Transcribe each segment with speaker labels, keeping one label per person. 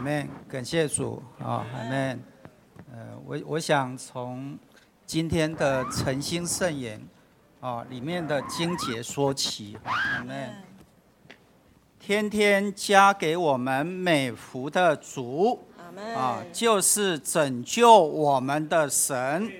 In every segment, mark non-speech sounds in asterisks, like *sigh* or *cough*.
Speaker 1: 阿门，感谢主啊，阿门。呃，我我想从今天的诚心圣言啊里面的经节说起，阿门。天天加给我们美福的主，啊，就是拯救我们的神，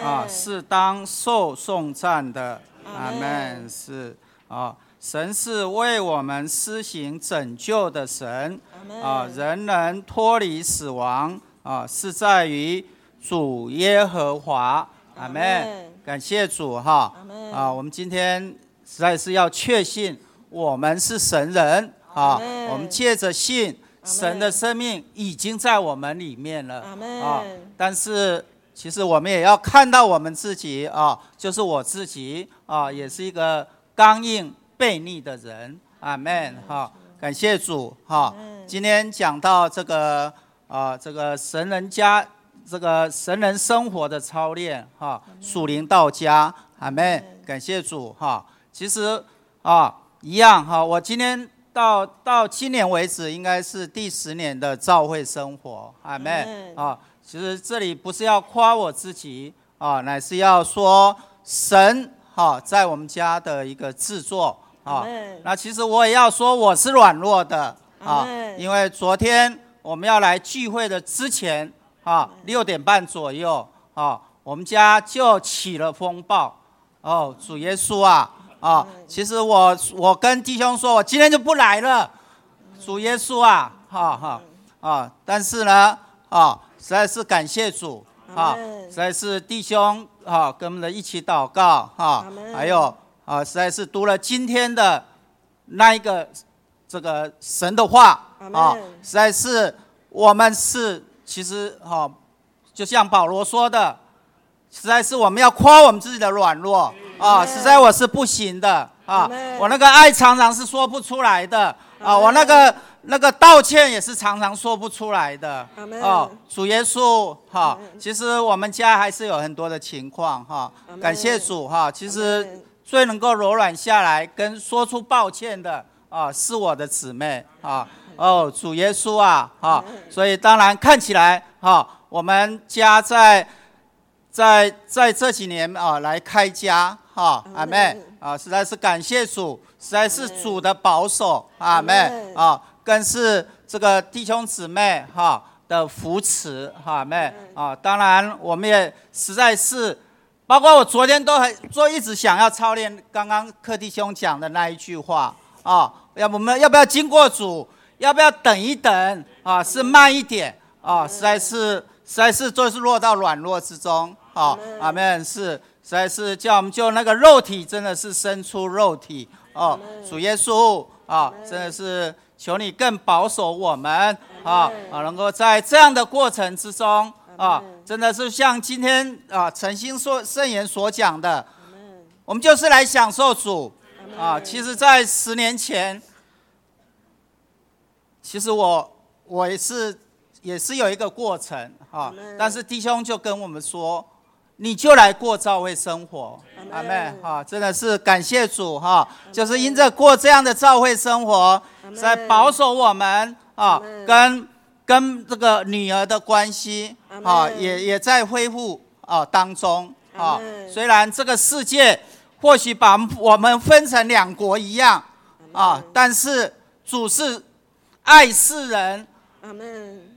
Speaker 1: 啊，是当受颂赞的，阿
Speaker 2: 门。
Speaker 1: 是啊，神是为我们施行拯救的神，啊，人能脱离死亡啊，是在于主耶和华，阿
Speaker 2: 阿
Speaker 1: 门。
Speaker 2: 门。
Speaker 1: 感谢主哈。啊，我们今天实在是要确信我们是神人。啊，我们借着信，神的生命已经在我们里面了。啊。但是其实我们也要看到我们自己啊，就是我自己啊，也是一个刚硬悖逆的人。阿门哈，感谢主哈。今天讲到这个啊，这个神人家这个神人生活的操练哈，属灵到家。阿门，感谢主哈。其实啊，一样哈，我今天。到到今年为止，应该是第十年的教会生活，阿门
Speaker 2: 门
Speaker 1: 啊。其实这里不是要夸我自己啊，乃是要说神哈、在我们家的一个制作啊。那其实我也要说我是软弱的啊因为昨天我们要来聚会的之前啊，六点半左右啊，我们家就起了风暴哦，主耶稣啊啊！其实我我跟弟兄说，我今天就不来了，主耶稣啊，哈哈啊！但是呢啊，实在是感谢主啊实在是弟兄啊，跟我们的一起祷告哈还有啊，实在是读了今天的那一个这个神的话啊，实在是我们是其实哈、就像保罗说的，实在是我们要夸我们自己的软弱啊，实在我是不行的啊，我那个爱常常是说不出来的啊，我那个那个道歉也是常常说不出来的哦，主耶稣哈其实我们家还是有很多的情况哈感谢主哈，其实
Speaker 2: 门
Speaker 1: 最能够柔软下来跟说出抱歉的啊，是我的姊妹啊。哦，主耶稣啊，哈、所以当然看起来哈、我们家在在在这几年啊来开家哈，阿妹啊，实在是感谢主，实在是主的保守，阿妹啊，更是这个弟兄姊妹哈的扶持，哈妹啊，当然我们也实在是。包括我昨天都很做一直想要操练刚刚柯弟兄讲的那一句话啊，要不我们要不要经过主，要不要等一等啊？是慢一点啊？实在是实在是就是落到软弱之中啊，阿门是实在是叫我们就那个肉体真的是生出肉体哦，主耶稣啊，真的是求你更保守我们啊啊，能够在这样的过程之中啊，真的是像今天啊诚心说圣言所讲的，我们就是来享受主。啊。其实，在十年前，其实我我也是也是有一个过程啊，但是弟兄就跟我们说，你就来过教会生活，阿妹哈，真的是感谢主哈，就是因着过这样的教会生活，在保守我们啊，跟跟这个女儿的关系啊，也也在恢复啊当中啊虽然这个世界或许把我们分成两国一样啊，但是主是爱世人。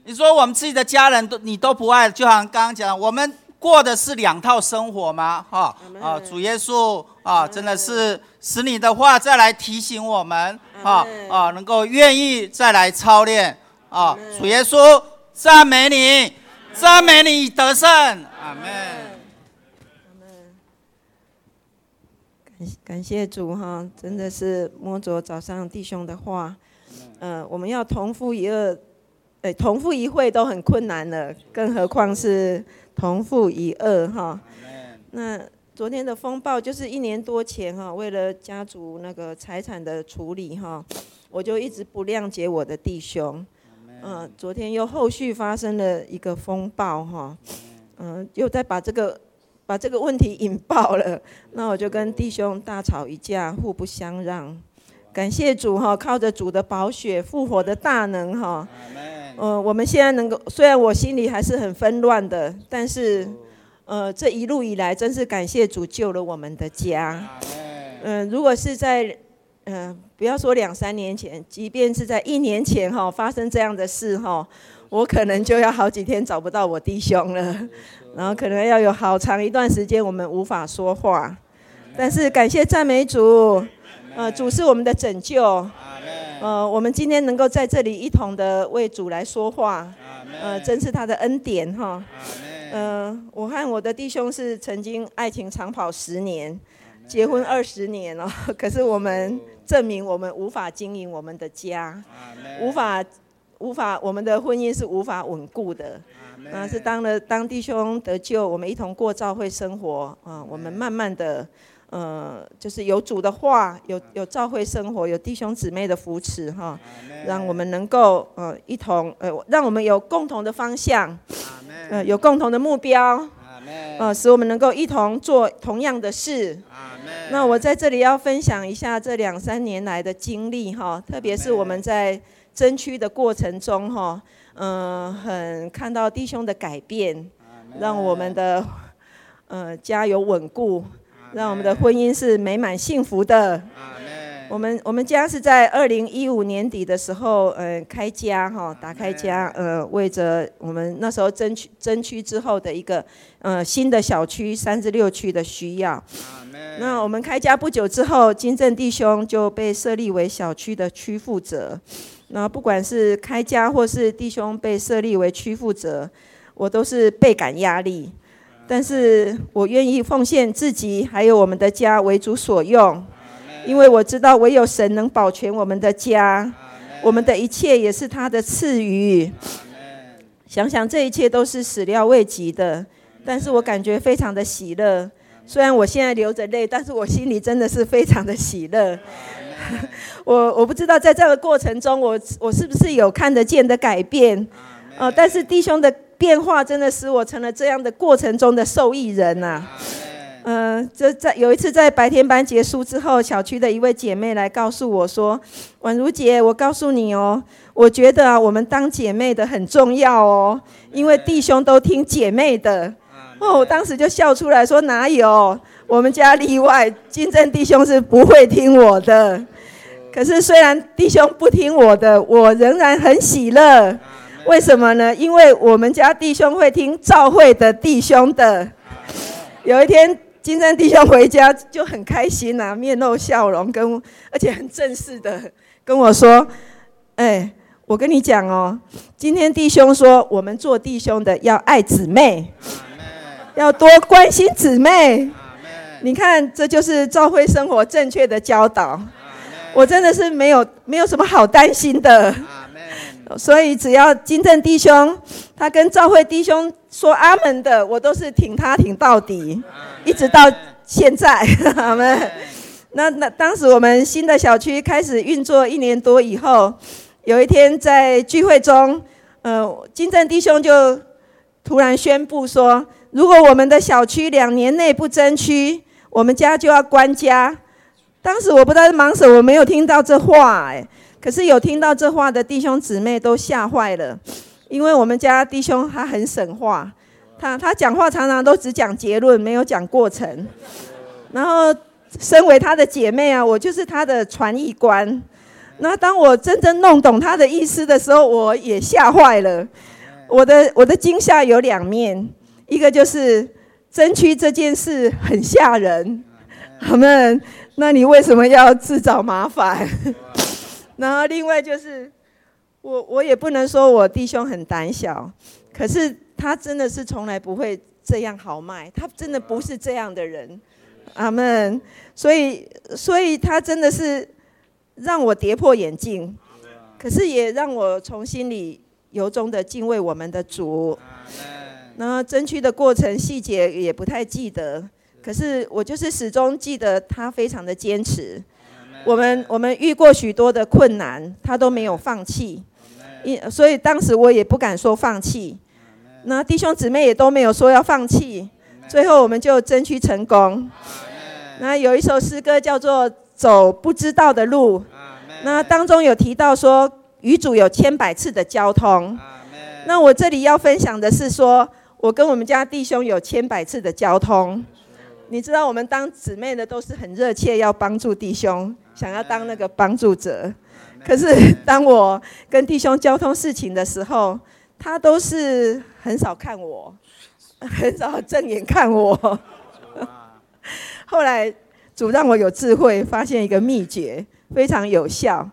Speaker 1: 你说我们自己的家人都你都不爱，就好像刚刚讲的，我们过的是两套生活吗？哈啊，主耶稣啊，真的是使你的话再来提醒我们啊啊，能够愿意再来操练啊。主耶稣，赞美你，赞美你得胜，阿门。
Speaker 2: 感感谢主哈，真的是摸着早上弟兄的话，嗯、我们要同父一二，哎，同父一会都很困难了，更何况是同父一二哈。那昨天的风暴就是一年多前哈，为了家族那个财产的处理哈，我就一直不谅解我的弟兄。嗯、昨天又后续发生了一个风暴哈，嗯、又再把这个把这个问题引爆了，那我就跟弟兄大吵一架，互不相让。感谢主哈，靠着主的宝血复活的大能哈，呃，我们现在能够，虽然我心里还是很纷乱的，但是，呃，这一路以来，真是感谢主救了我们的家。嗯，如果是在，嗯，不要说两三年前，即便是在一年前哈，发生这样的事哈，我可能就要好几天找不到我弟兄了，然后可能要有好长一段时间我们无法说话。但是感谢赞美主，呃，主是我们的拯救。呃，我们今天能够在这里一同的为主来说话，呃，真是他的恩典哈。呃，我和我的弟兄是曾经爱情长跑十年，结婚二十年了，*laughs* 可是我们证明我们无法经营我们的家，无法无法我们的婚姻是无法稳固的。啊，是当了当弟兄得救，我们一同过教会生活啊，我们慢慢的。呃，就是有主的话，有有教会生活，有弟兄姊妹的扶持哈，让我们能够呃一同呃，让我们有共同的方向，呃有共同的目标，呃使我们能够一同做同样的事。那我在这里要分享一下这两三年来的经历哈，特别是我们在争取的过程中哈，嗯，很看到弟兄的改变，让我们的呃家有稳固。让我们的婚姻是美满幸福的。我们我们家是在二零一五年底的时候，呃，开家哈，打开家，呃，为着我们那时候争取争取之后的一个呃新的小区三十六区的需要。那我们开家不久之后，金正弟兄就被设立为小区的区负责。那不管是开家或是弟兄被设立为区负责，我都是倍感压力。但是我愿意奉献自己，还有我们的家为主所用，因为我知道唯有神能保全我们的家，我们的一切也是他的赐予。想想这一切都是始料未及的，但是我感觉非常的喜乐。虽然我现在流着泪，但是我心里真的是非常的喜乐。我我不知道在这个过程中，我我是不是有看得见的改变？呃，但是弟兄的。变化真的使我成了这样的过程中的受益人呐。嗯，这在有一次在白天班结束之后，小区的一位姐妹来告诉我说：“宛如姐，我告诉你哦，我觉得啊，我们当姐妹的很重要哦，因为弟兄都听姐妹的。”哦，我当时就笑出来说：“哪有？我们家例外，金正弟兄是不会听我的。可是虽然弟兄不听我的，我仍然很喜乐。”为什么呢？因为我们家弟兄会听赵会的弟兄的。有一天，金正弟兄回家就很开心呐，*laughs* 面露笑容，跟而且很正式的跟我说：“哎，我跟你讲哦，今天弟兄说，我们做弟兄的要爱姊妹，要多关心姊妹。你看，这就是教会生活正确的教导。我真的是没有没有什么好担心的。”所以，只要金正弟兄他跟赵慧弟兄说阿门的，我都是挺他挺到底，一直到现在。*laughs* 阿门。那那当时我们新的小区开始运作一年多以后，有一天在聚会中，呃，金正弟兄就突然宣布说，如果我们的小区两年内不争区，我们家就要关家。当时我不知道忙什么，我没有听到这话，哎。可是有听到这话的弟兄姊妹都吓坏了，因为我们家弟兄他很省话，他他讲话常常都只讲结论，没有讲过程。然后，身为他的姐妹啊，我就是他的传译官。那当我真正弄懂他的意思的时候，我也吓坏了。我的我的惊吓有两面，一个就是争取这件事很吓人，好们，那你为什么要自找麻烦？*laughs* 然后另外就是，我我也不能说我弟兄很胆小，可是他真的是从来不会这样豪迈，他真的不是这样的人，阿门。所以所以他真的是让我跌破眼镜，可是也让我从心里由衷的敬畏我们的主。然后争取的过程细节也不太记得，可是我就是始终记得他非常的坚持。我们我们遇过许多的困难，他都没有放弃，因所以当时我也不敢说放弃。那弟兄姊妹也都没有说要放弃，最后我们就争取成功。那有一首诗歌叫做《走不知道的路》，那当中有提到说，与主有千百次的交通。那我这里要分享的是说，我跟我们家弟兄有千百次的交通。你知道，我们当姊妹的都是很热切要帮助弟兄，想要当那个帮助者。可是当我跟弟兄交通事情的时候，他都是很少看我，很少正眼看我。后来主让我有智慧，发现一个秘诀，非常有效。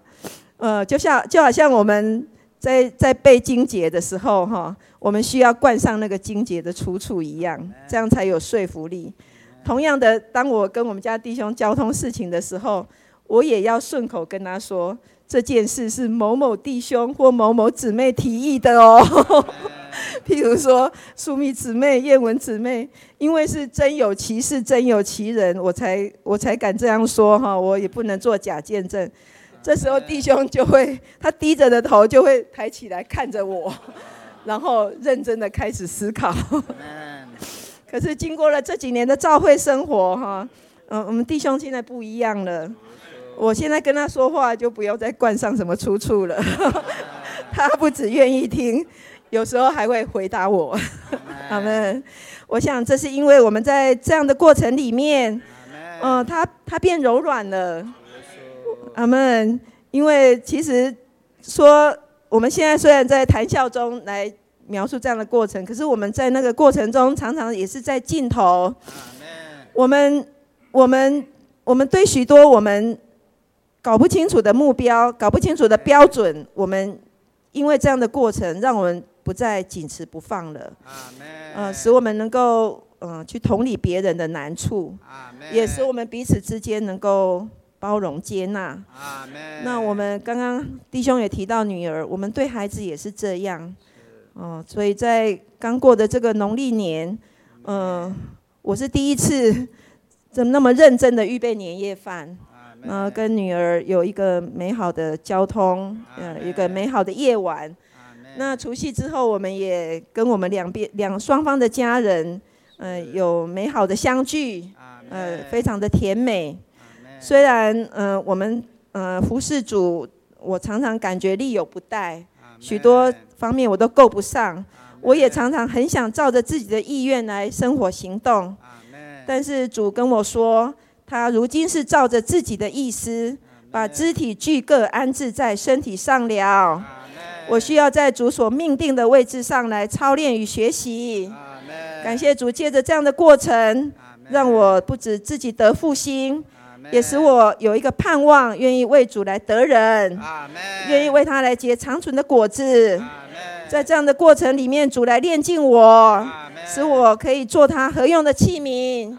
Speaker 2: 呃，就像就好像我们在在背经节的时候，哈，我们需要冠上那个经节的出处一样，这样才有说服力。同样的，当我跟我们家弟兄交通事情的时候，我也要顺口跟他说。这件事是某某弟兄或某某姊妹提议的哦，*laughs* 譬如说苏密姊妹、燕文姊妹，因为是真有其事、真有其人，我才我才敢这样说哈，我也不能做假见证。这时候弟兄就会，他低着的头就会抬起来看着我，*laughs* 然后认真的开始思考。可是经过了这几年的教会生活哈，嗯，我们弟兄现在不一样了。我现在跟他说话，就不要再冠上什么出处了。*laughs* 他不只愿意听，有时候还会回答我。阿门。我想这是因为我们在这样的过程里面，嗯，他他变柔软了。阿门。因为其实说我们现在虽然在谈笑中来描述这样的过程，可是我们在那个过程中常常也是在尽头。我们我们我们对许多我们。搞不清楚的目标，搞不清楚的标准，我们因为这样的过程，让我们不再紧持不放了。呃，使我们能够嗯去同理别人的难处，也使我们彼此之间能够包容接纳。那我们刚刚弟兄也提到女儿，我们对孩子也是这样。哦，所以在刚过的这个农历年，嗯，我是第一次怎么那么认真的预备年夜饭。呃，跟女儿有一个美好的交通，呃，一个美好的夜晚。那除夕之后，我们也跟我们两边两双方的家人，呃，有美好的相聚，呃，非常的甜美。虽然，呃，我们呃服侍主，我常常感觉力有不逮，许多方面我都够不上。我也常常很想照着自己的意愿来生活行动，但是主跟我说。他如今是照着自己的意思，把肢体俱各安置在身体上了。我需要在主所命定的位置上来操练与学习。感谢主，借着这样的过程，让我不止自己得复兴，也使我有一个盼望，愿意为主来得人，愿意为他来结长存的果子。在这样的过程里面，主来炼净我，使我可以做他合用的器皿。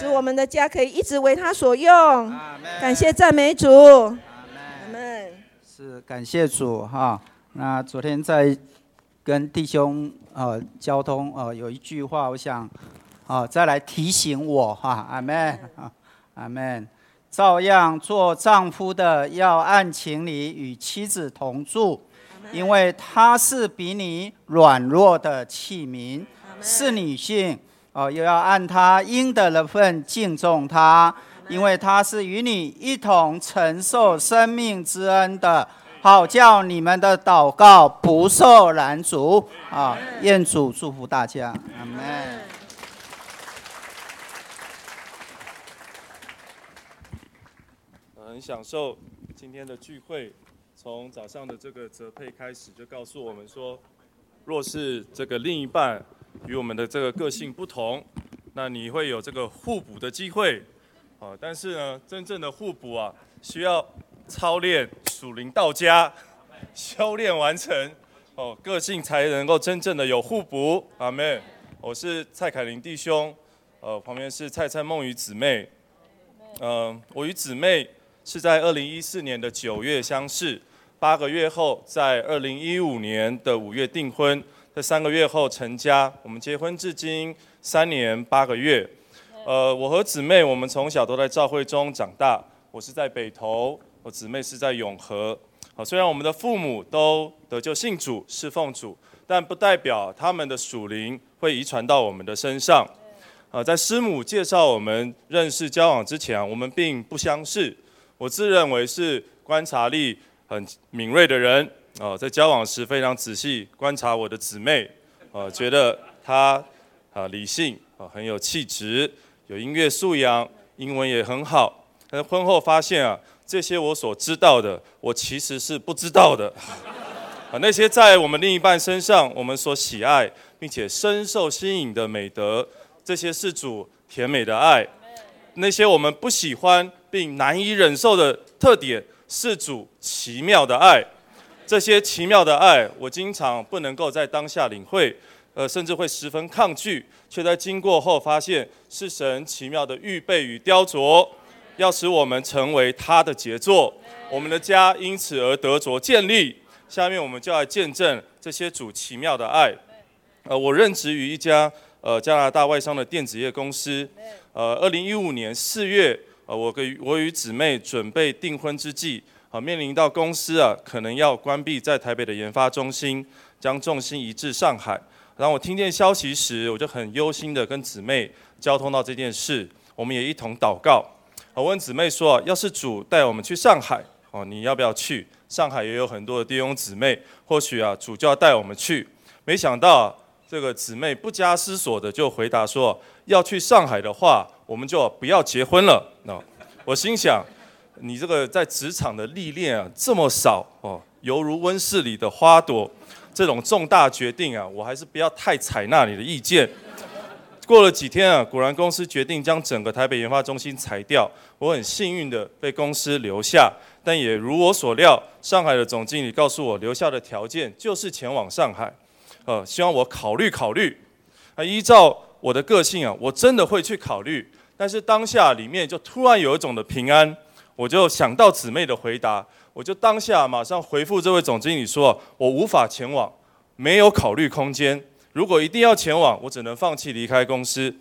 Speaker 2: 使我们的家可以一直为他所用，感谢赞美主，阿门。
Speaker 1: 是感谢主哈。那昨天在跟弟兄呃交通呃有一句话，我想啊再来提醒我哈，阿门，阿门。照样做丈夫的要按情理与妻子同住，因为他是比你软弱的器皿，是女性。哦，又要按他应得的份敬重他，因为他是与你一同承受生命之恩的，好叫你们的祷告不受拦阻。啊，愿主祝福大家，阿门。
Speaker 3: 很享受今天的聚会，从早上的这个泽配开始，就告诉我们说，若是这个另一半。与我们的这个个性不同，那你会有这个互补的机会，啊，但是呢，真正的互补啊，需要操练属灵到家，修炼完成，哦，个性才能够真正的有互补。阿妹，我是蔡凯琳弟兄，呃，旁边是蔡蔡梦与姊妹，嗯，我与姊妹是在二零一四年的九月相识，八个月后，在二零一五年的五月订婚。在三个月后成家，我们结婚至今三年八个月。呃，我和姊妹，我们从小都在教会中长大。我是在北投，我姊妹是在永和。好，虽然我们的父母都得救信主、侍奉主，但不代表他们的属灵会遗传到我们的身上。啊，在师母介绍我们认识交往之前，我们并不相识。我自认为是观察力很敏锐的人。哦，在交往时非常仔细观察我的姊妹，呃，觉得她啊理性啊很有气质，有音乐素养，英文也很好。但是婚后发现啊，这些我所知道的，我其实是不知道的。啊，*laughs* 那些在我们另一半身上我们所喜爱并且深受吸引的美德，这些是主甜美的爱；那些我们不喜欢并难以忍受的特点，是主奇妙的爱。这些奇妙的爱，我经常不能够在当下领会，呃，甚至会十分抗拒，却在经过后发现是神奇妙的预备与雕琢，要使我们成为他的杰作，我们的家因此而得着建立。下面我们就来见证这些主奇妙的爱。呃，我任职于一家呃加拿大外商的电子业公司。呃，二零一五年四月，呃，我跟我与姊妹准备订婚之际，啊，面临到公司啊可能要关闭在台北的研发中心，将重心移至上海。然后我听见消息时，我就很忧心的跟姊妹交通到这件事，我们也一同祷告。我问姊妹说，要是主带我们去上海，哦，你要不要去？上海也有很多的弟兄姊妹，或许啊，主就要带我们去。没想到这个姊妹不加思索的就回答说，要去上海的话，我们就不要结婚了。那我心想，你这个在职场的历练啊这么少哦，犹如温室里的花朵，这种重大决定啊，我还是不要太采纳你的意见。过了几天啊，果然公司决定将整个台北研发中心裁掉。我很幸运的被公司留下，但也如我所料，上海的总经理告诉我，留下的条件就是前往上海，呃，希望我考虑考虑。啊，依照我的个性啊，我真的会去考虑。但是当下里面就突然有一种的平安，我就想到姊妹的回答，我就当下马上回复这位总经理说，我无法前往，没有考虑空间。如果一定要前往，我只能放弃离开公司。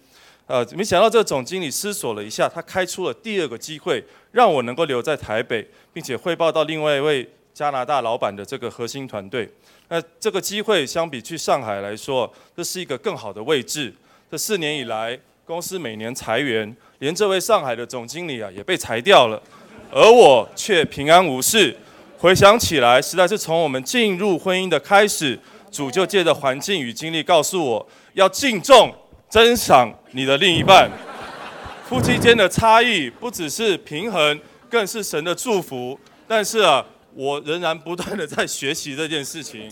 Speaker 3: 呃，没想到这个总经理思索了一下，他开出了第二个机会，让我能够留在台北，并且汇报到另外一位加拿大老板的这个核心团队。那这个机会相比去上海来说，这是一个更好的位置。这四年以来，公司每年裁员，连这位上海的总经理啊也被裁掉了，而我却平安无事。回想起来，实在是从我们进入婚姻的开始。主就借着环境与经历告诉我，要敬重、珍赏你的另一半。夫妻间的差异不只是平衡，更是神的祝福。但是啊，我仍然不断的在学习这件事情。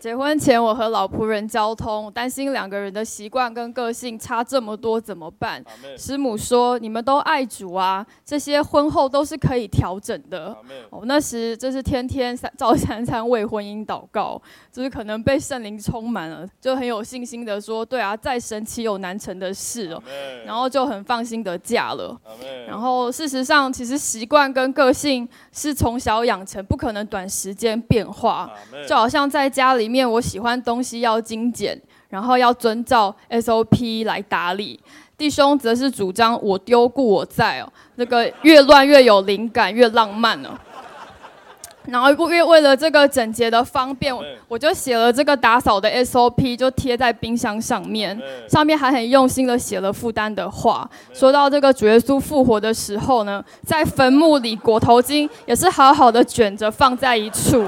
Speaker 4: 结婚前，我和老仆人交通，担心两个人的习惯跟个性差这么多怎么办？师母说：“你们都爱主啊，这些婚后都是可以调整的。”哦，那时就是天天三照三餐为婚姻祷告，就是可能被圣灵充满了，就很有信心的说：“对啊，再神奇有难成的事哦。”然后就很放心的嫁了。然后事实上，其实习惯跟个性是从小养成，不可能短时间变化。就好像在家里。面我喜欢东西要精简，然后要遵照 SOP 来打理。弟兄则是主张我丢故我在哦，那个越乱越有灵感，越浪漫哦。然后为为了这个整洁的方便，我就写了这个打扫的 SOP，就贴在冰箱上面，上面还很用心的写了负担的话。说到这个主耶稣复活的时候呢，在坟墓里裹头巾也是好好的卷着放在一处。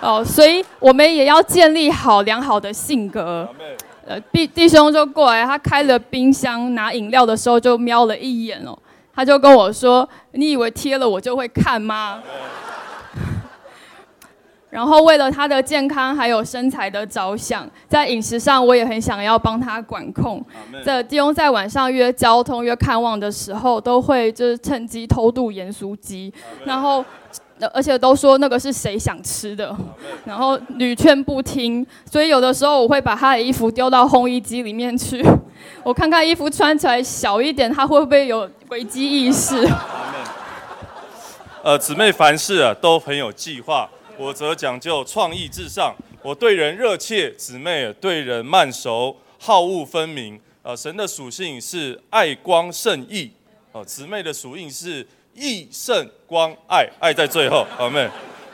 Speaker 4: 哦，所以我们也要建立好良好的性格。呃，弟弟兄就过来，他开了冰箱拿饮料的时候就瞄了一眼哦，他就跟我说：“你以为贴了我就会看吗？” *laughs* 然后为了他的健康还有身材的着想，在饮食上我也很想要帮他管控。这弟兄在晚上约交通约看望的时候，都会就是趁机偷渡盐酥鸡，然后。而且都说那个是谁想吃的，然后屡劝不听，所以有的时候我会把他的衣服丢到烘衣机里面去，*laughs* 我看看衣服穿起来小一点，他会不会有危机意识？*laughs*
Speaker 3: 呃，姊妹凡事啊都很有计划，我则讲究创意至上。我对人热切，姊妹对人慢熟，好恶分明。呃，神的属性是爱光胜义，哦，姊妹的属性是。义胜光爱，爱在最后。好妹，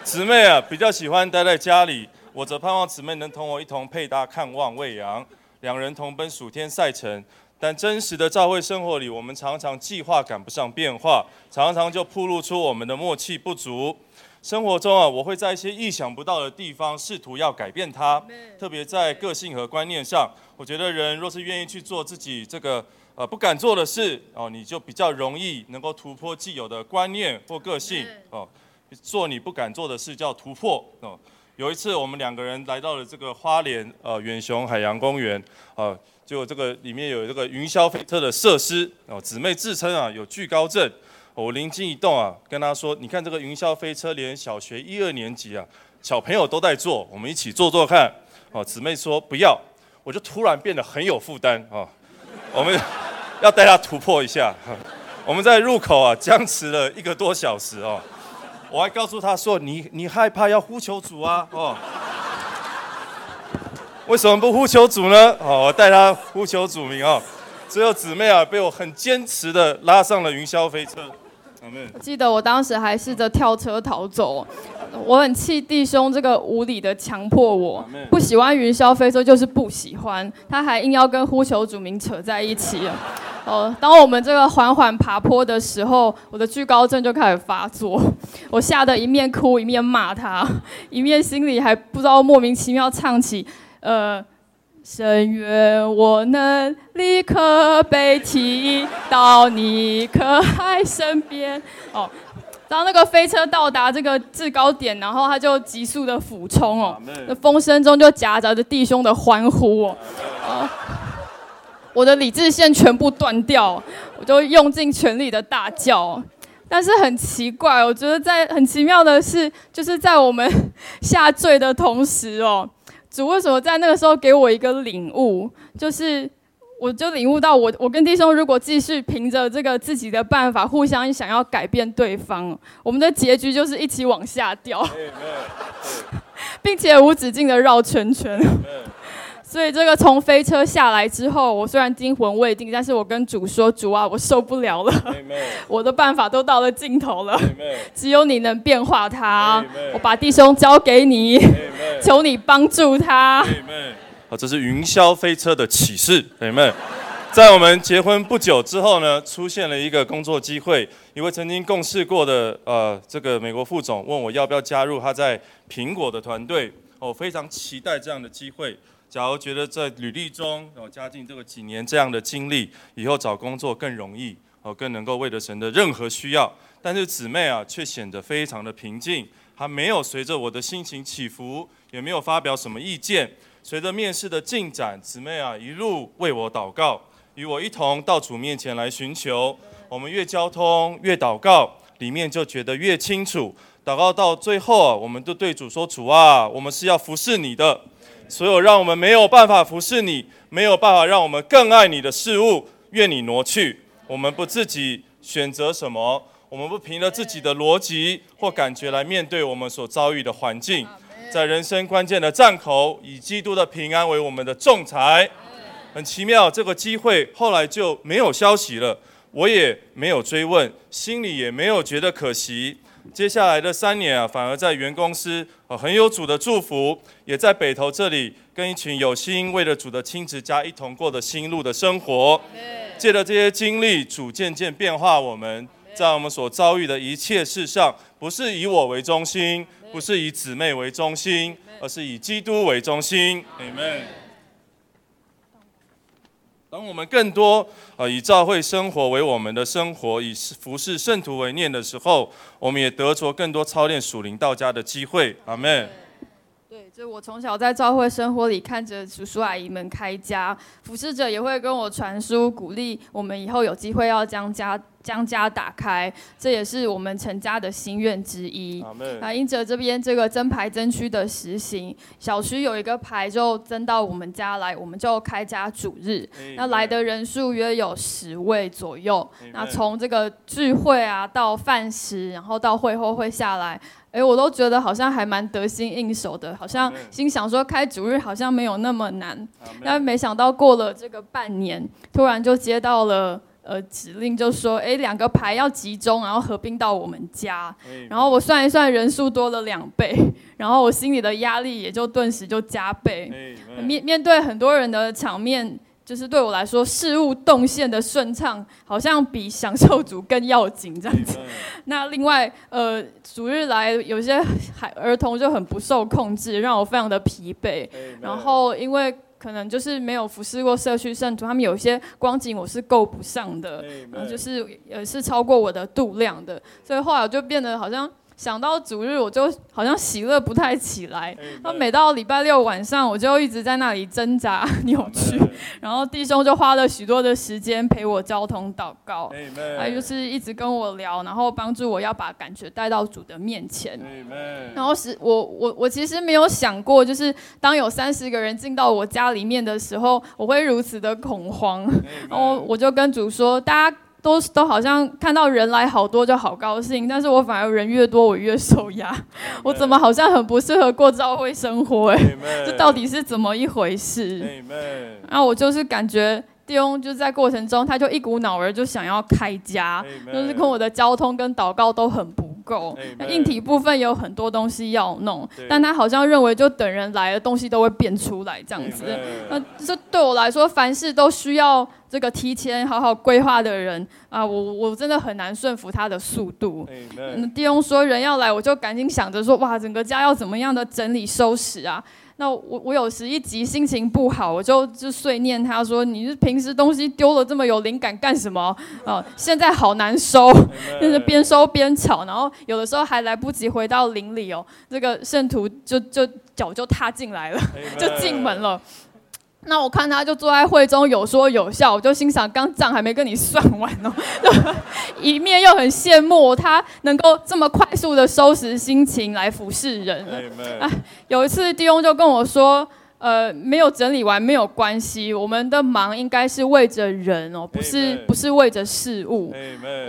Speaker 3: 姊妹啊，比较喜欢待在家里，我则盼望姊妹能同我一同配搭看望喂养，两人同奔暑天赛程。但真实的教会生活里，我们常常计划赶不上变化，常常就暴露出我们的默契不足。生活中啊，我会在一些意想不到的地方试图要改变它，特别在个性和观念上，我觉得人若是愿意去做自己这个呃不敢做的事哦，你就比较容易能够突破既有的观念或个性哦，做你不敢做的事叫突破哦。有一次我们两个人来到了这个花莲呃远雄海洋公园啊，就这个里面有这个云霄飞车的设施哦，姊妹自称啊有惧高症。我灵机一动啊，跟他说：“你看这个云霄飞车，连小学一二年级啊小朋友都在做，我们一起做做看。”哦，姊妹说不要，我就突然变得很有负担啊。我们要带他突破一下。*laughs* 我们在入口啊僵持了一个多小时哦，我还告诉他说：“你你害怕要呼求主啊？哦，为什么不呼求主呢？哦，我带他呼求主名哦。只有姊妹啊被我很坚持的拉上了云霄飞车。”
Speaker 4: 我记得我当时还试着跳车逃走，我很气弟兄这个无理的强迫我，不喜欢云霄飞车就是不喜欢，他还硬要跟呼求主名扯在一起。哦，当我们这个缓缓爬坡的时候，我的惧高症就开始发作，我吓得一面哭一面骂他，一面心里还不知道莫名其妙唱起，呃。深愿我能立刻被提到你可爱身边。哦，当那个飞车到达这个制高点，然后它就急速的俯冲哦，那风声中就夹杂着弟兄的欢呼哦。啊，我的理智线全部断掉，我就用尽全力的大叫。但是很奇怪，我觉得在很奇妙的是，就是在我们 *laughs* 下坠的同时哦。主为什么在那个时候给我一个领悟？就是我就领悟到，我我跟弟兄如果继续凭着这个自己的办法，互相想要改变对方，我们的结局就是一起往下掉，并且无止境的绕圈圈。所以这个从飞车下来之后，我虽然惊魂未定，但是我跟主说：“主啊，我受不了了，*laughs* 我的办法都到了尽头了，只有你能变化他。我把弟兄交给你，求你帮助他。”
Speaker 3: 好，这是云霄飞车的启示，朋友们。在我们结婚不久之后呢，出现了一个工作机会，一位曾经共事过的呃这个美国副总问我要不要加入他在苹果的团队，我非常期待这样的机会。假如觉得在履历中哦加进这个几年这样的经历，以后找工作更容易哦，更能够为了神的任何需要。但是姊妹啊，却显得非常的平静，她没有随着我的心情起伏，也没有发表什么意见。随着面试的进展，姊妹啊一路为我祷告，与我一同到主面前来寻求。我们越交通越祷告，里面就觉得越清楚。祷告到最后啊，我们都对主说：“主啊，我们是要服侍你的。”所有让我们没有办法服侍你，没有办法让我们更爱你的事物，愿你挪去。我们不自己选择什么，我们不凭着自己的逻辑或感觉来面对我们所遭遇的环境。在人生关键的站口，以基督的平安为我们的仲裁。很奇妙，这个机会后来就没有消息了，我也没有追问，心里也没有觉得可惜。接下来的三年啊，反而在原公司啊很有主的祝福，也在北投这里跟一群有心为了主的亲子家一同过的新路的生活。借着这些经历，主渐渐变化我们，在我们所遭遇的一切事上，不是以我为中心，不是以姊妹为中心，而是以基督为中心。Amen。当我们更多呃以教会生活为我们的生活，以服侍圣徒为念的时候，我们也得着更多操练属灵道家的机会。阿门。
Speaker 4: 对，就我从小在教会生活里看着叔叔阿姨们开家，服侍者也会跟我传输鼓励，我们以后有机会要将家。将家打开，这也是我们成家的心愿之一。那，因着这边这个增牌增区的实行，小区有一个牌就增到我们家来，我们就开家主日。那来的人数约有十位左右。那从这个聚会啊，到饭食，然后到会后会下来，哎，我都觉得好像还蛮得心应手的，好像心想说开主日好像没有那么难。但没想到过了这个半年，突然就接到了。呃，指令就说，哎，两个牌要集中，然后合并到我们家。然后我算一算，人数多了两倍，*laughs* 然后我心里的压力也就顿时就加倍。面面对很多人的场面，就是对我来说，事物动线的顺畅，好像比享受组更要紧这样子。*laughs* 那另外，呃，主日来有些孩儿童就很不受控制，让我非常的疲惫。然后因为可能就是没有服侍过社区圣徒，他们有些光景我是够不上的，然后就是呃是超过我的度量的，所以后来我就变得好像。想到主日，我就好像喜乐不太起来。那每到礼拜六晚上，我就一直在那里挣扎扭曲。然后弟兄就花了许多的时间陪我交通祷告，还有就是一直跟我聊，然后帮助我要把感觉带到主的面前。然后是我我我其实没有想过，就是当有三十个人进到我家里面的时候，我会如此的恐慌。然后我就跟主说，大家。都都好像看到人来好多就好高兴，但是我反而人越多我越受压，我怎么好像很不适合过教会生活哎？*laughs* 这到底是怎么一回事？然后我就是感觉弟兄就在过程中，他就一股脑儿就想要开家，就是跟我的交通跟祷告都很不够。硬体部分有很多东西要弄，但他好像认为就等人来了，东西都会变出来这样子。那这对我来说，凡事都需要。这个提前好好规划的人啊，我我真的很难顺服他的速度。弟兄说人要来，我就赶紧想着说，哇，整个家要怎么样的整理收拾啊？那我我有时一急心情不好，我就就碎念他说，你是平时东西丢了这么有灵感干什么啊？现在好难收，就是边收边吵，然后有的时候还来不及回到林里哦，这个圣徒就就脚就踏进来了，就进门了。那我看他就坐在会中有说有笑，我就心想，刚账还没跟你算完哦，*laughs* 一面又很羡慕他能够这么快速的收拾心情来服侍人。哎，有一次弟兄就跟我说。呃，没有整理完没有关系，我们的忙应该是为着人哦，不是不是为着事物。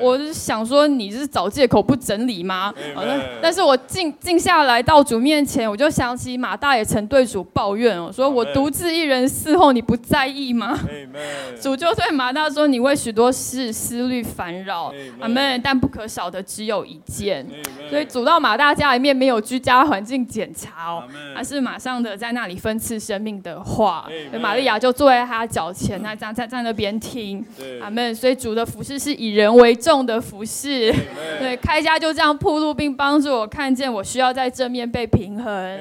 Speaker 4: 我是想说，你是找借口不整理吗？好的，但是我静静下来到主面前，我就想起马大也曾对主抱怨哦，说我独自一人伺候，你不在意吗？主就对马大说，你为许多事思虑烦扰，阿门。但不可少的只有一件，所以主到马大家里面没有居家环境检查哦，而是马上的在那里分次。生命的话，玛利亚就坐在他脚前，那站在在那边听，阿门。所以主的服饰是以人为重的服饰，对，开家就这样铺路，并帮助我看见我需要在正面被平衡。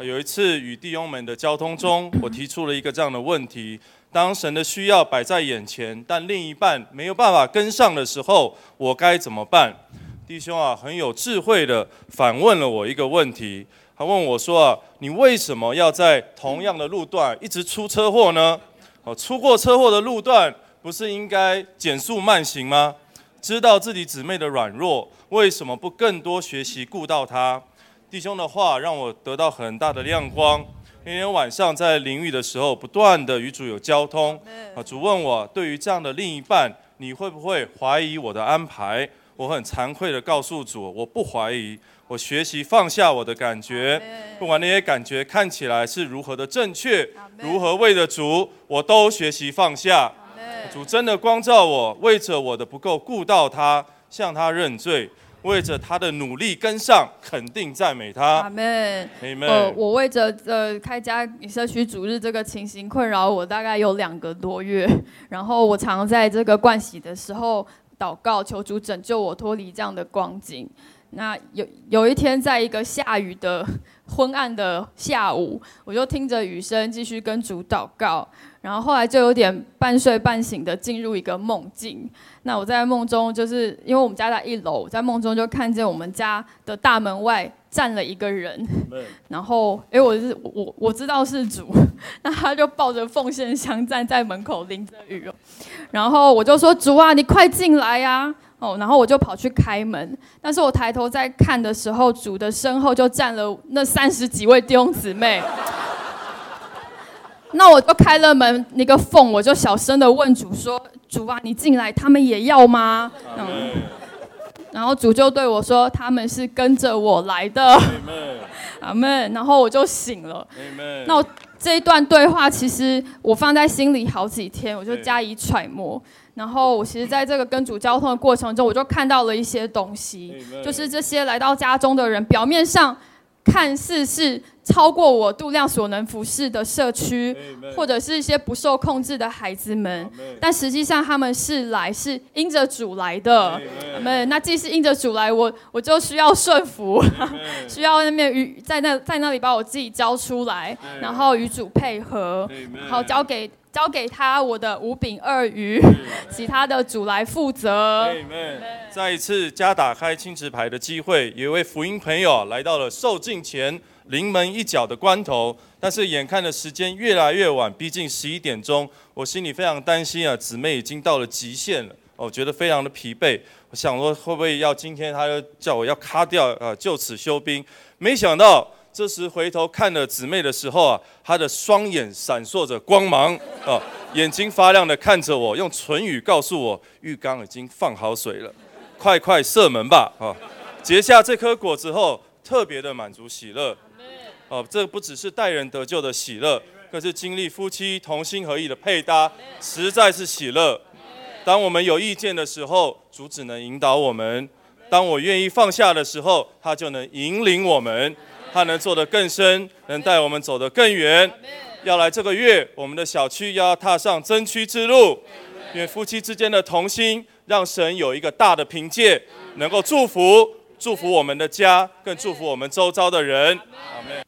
Speaker 3: 有一次与弟兄们的交通中，我提出了一个这样的问题：当神的需要摆在眼前，但另一半没有办法跟上的时候，我该怎么办？弟兄啊，很有智慧的反问了我一个问题。他问我说：“啊，你为什么要在同样的路段一直出车祸呢？哦，出过车祸的路段不是应该减速慢行吗？知道自己姊妹的软弱，为什么不更多学习顾到他？弟兄的话让我得到很大的亮光。那天晚上在淋雨的时候，不断的与主有交通。啊，主问我对于这样的另一半，你会不会怀疑我的安排？我很惭愧的告诉主，我不怀疑。”我学习放下我的感觉，不管那些感觉看起来是如何的正确，如何为了主，我都学习放下。主真的光照我，为着我的不够顾到他，向他认罪，为着他的努力跟上，肯定赞美他。
Speaker 4: 阿门。呃，我为着呃开家社区主日这个情形困扰我大概有两个多月，*laughs* 然后我常在这个盥洗的时候祷告，求主拯救我脱离这样的光景。那有有一天，在一个下雨的昏暗的下午，我就听着雨声，继续跟主祷告。然后后来就有点半睡半醒的进入一个梦境。那我在梦中，就是因为我们家在一楼，在梦中就看见我们家的大门外站了一个人。然后，哎，我是我我知道是主，*laughs* 那他就抱着奉献箱站在门口淋着雨。然后我就说：“主啊，你快进来呀！”哦，然后我就跑去开门，但是我抬头在看的时候，主的身后就站了那三十几位弟兄姊妹。那我就开了门那个缝，我就小声的问主说：“主啊，你进来，他们也要吗？”嗯，然后主就对我说：“他们是跟着我来的。” *laughs* 阿门。然后我就醒了。那我这一段对话，其实我放在心里好几天，我就加以揣摩。然后我其实在这个跟主交通的过程中，我就看到了一些东西，就是这些来到家中的人，表面上看似是超过我度量所能服侍的社区，或者是一些不受控制的孩子们。但实际上他们是来是因着主来的。们那既是因着主来，我我就需要顺服，*laughs* 需要那边与在那在那里把我自己交出来，然后与主配合，好交给。交给他我的五饼二鱼，其他的主来负责。
Speaker 3: 再一次加打开青池牌的机会，有一位福音朋友来到了受尽前临门一脚的关头，但是眼看的时间越来越晚，逼近十一点钟，我心里非常担心啊，姊妹已经到了极限了，我觉得非常的疲惫，我想说会不会要今天他就叫我要卡掉啊，就此休兵，没想到。这时回头看了姊妹的时候啊，她的双眼闪烁着光芒啊，眼睛发亮的看着我，用唇语告诉我浴缸已经放好水了，快快射门吧啊！结下这颗果子后，特别的满足喜乐哦，这不只是待人得救的喜乐，更是经历夫妻同心合意的配搭，实在是喜乐。当我们有意见的时候，主只能引导我们；当我愿意放下的时候，他就能引领我们。他能做得更深，能带我们走得更远。要来这个月，我们的小区要踏上争区之路。因为夫妻之间的同心，让神有一个大的凭借，能够祝福祝福我们的家，更祝福我们周遭的人。阿。